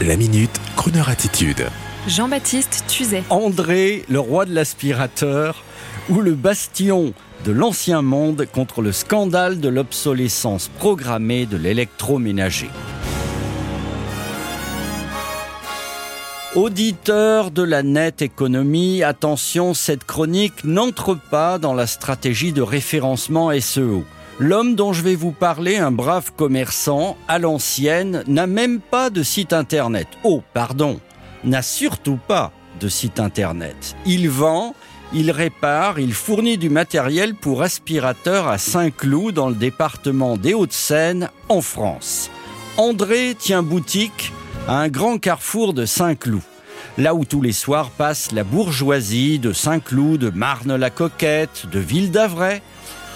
La minute, Kroneur attitude. Jean-Baptiste Tuzet. André, le roi de l'aspirateur, ou le bastion de l'ancien monde contre le scandale de l'obsolescence programmée de l'électroménager. Auditeurs de la nette économie, attention, cette chronique n'entre pas dans la stratégie de référencement SEO. L'homme dont je vais vous parler, un brave commerçant, à l'ancienne, n'a même pas de site internet. Oh, pardon, n'a surtout pas de site internet. Il vend, il répare, il fournit du matériel pour aspirateur à Saint-Cloud dans le département des Hauts-de-Seine, en France. André tient boutique à un grand carrefour de Saint-Cloud là où tous les soirs passe la bourgeoisie de Saint-Cloud, de Marne-la-Coquette, de Ville-d'Avray,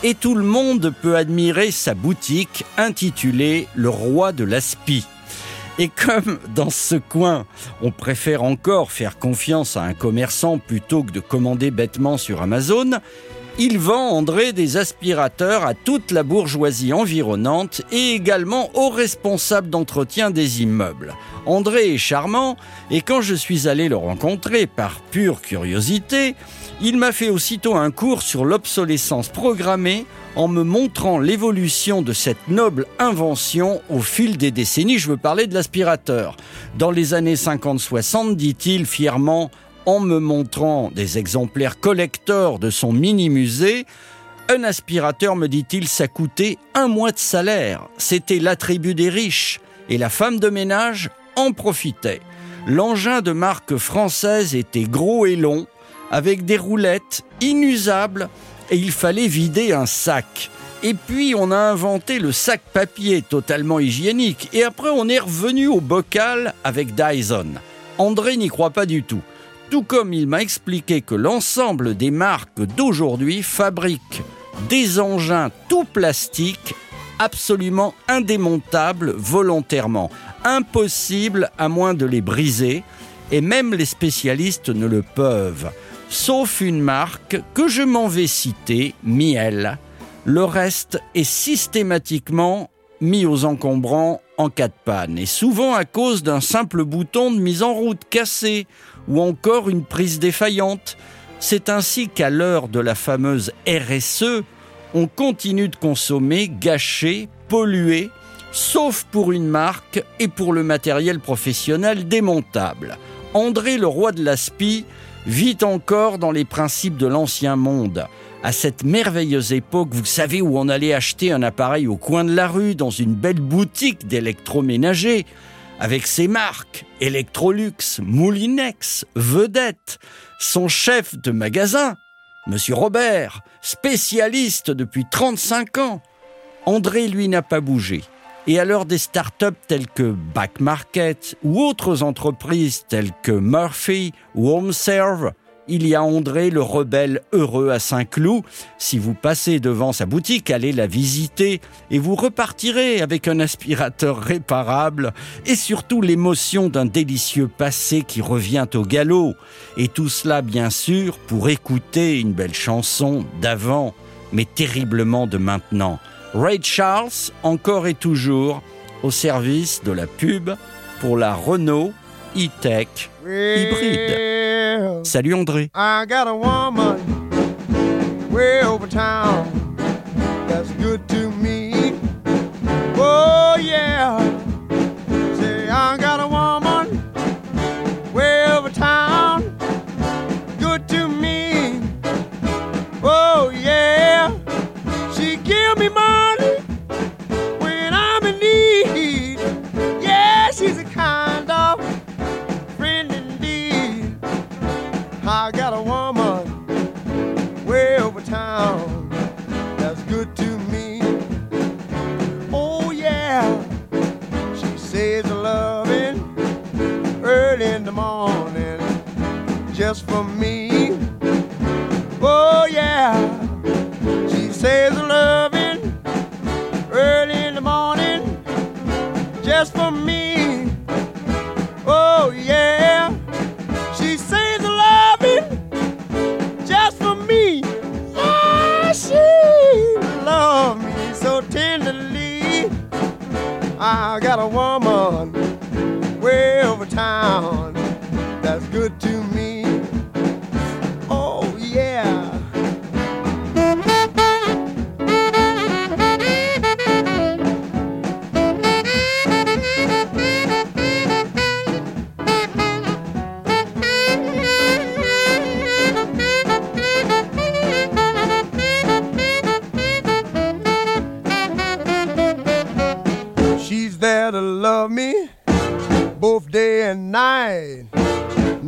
et tout le monde peut admirer sa boutique intitulée Le Roi de l'Aspi. Et comme dans ce coin, on préfère encore faire confiance à un commerçant plutôt que de commander bêtement sur Amazon, il vend André des aspirateurs à toute la bourgeoisie environnante et également aux responsables d'entretien des immeubles. André est charmant et quand je suis allé le rencontrer par pure curiosité, il m'a fait aussitôt un cours sur l'obsolescence programmée en me montrant l'évolution de cette noble invention au fil des décennies. Je veux parler de l'aspirateur. Dans les années 50-60, dit-il fièrement, en me montrant des exemplaires collecteurs de son mini-musée, un aspirateur, me dit-il, ça coûtait un mois de salaire. C'était l'attribut des riches. Et la femme de ménage en profitait. L'engin de marque française était gros et long, avec des roulettes inusables, et il fallait vider un sac. Et puis on a inventé le sac papier totalement hygiénique, et après on est revenu au bocal avec Dyson. André n'y croit pas du tout tout comme il m'a expliqué que l'ensemble des marques d'aujourd'hui fabriquent des engins tout plastiques absolument indémontables volontairement, impossible à moins de les briser, et même les spécialistes ne le peuvent, sauf une marque que je m'en vais citer, Miel. Le reste est systématiquement mis aux encombrants en cas de panne, et souvent à cause d'un simple bouton de mise en route cassé ou encore une prise défaillante. C'est ainsi qu'à l'heure de la fameuse RSE, on continue de consommer, gâcher, polluer, sauf pour une marque et pour le matériel professionnel démontable. André le roi de l'aspi vit encore dans les principes de l'ancien monde. À cette merveilleuse époque, vous savez où on allait acheter un appareil au coin de la rue, dans une belle boutique d'électroménager, avec ses marques Electrolux, Moulinex, Vedette, son chef de magasin, Monsieur Robert, spécialiste depuis 35 ans. André, lui, n'a pas bougé. Et à l'heure des startups telles que Back Market ou autres entreprises telles que Murphy ou HomeServe, il y a André le rebelle heureux à Saint-Cloud. Si vous passez devant sa boutique, allez la visiter et vous repartirez avec un aspirateur réparable et surtout l'émotion d'un délicieux passé qui revient au galop. Et tout cela, bien sûr, pour écouter une belle chanson d'avant, mais terriblement de maintenant. Ray Charles, encore et toujours, au service de la pub pour la Renault e-tech hybride. Salut André. I got a woman way over town that's good to woman way over town that's good to me. Oh yeah, she says a loving early in the morning just for me. Oh yeah, she says a I got a woman way over town that's good to me.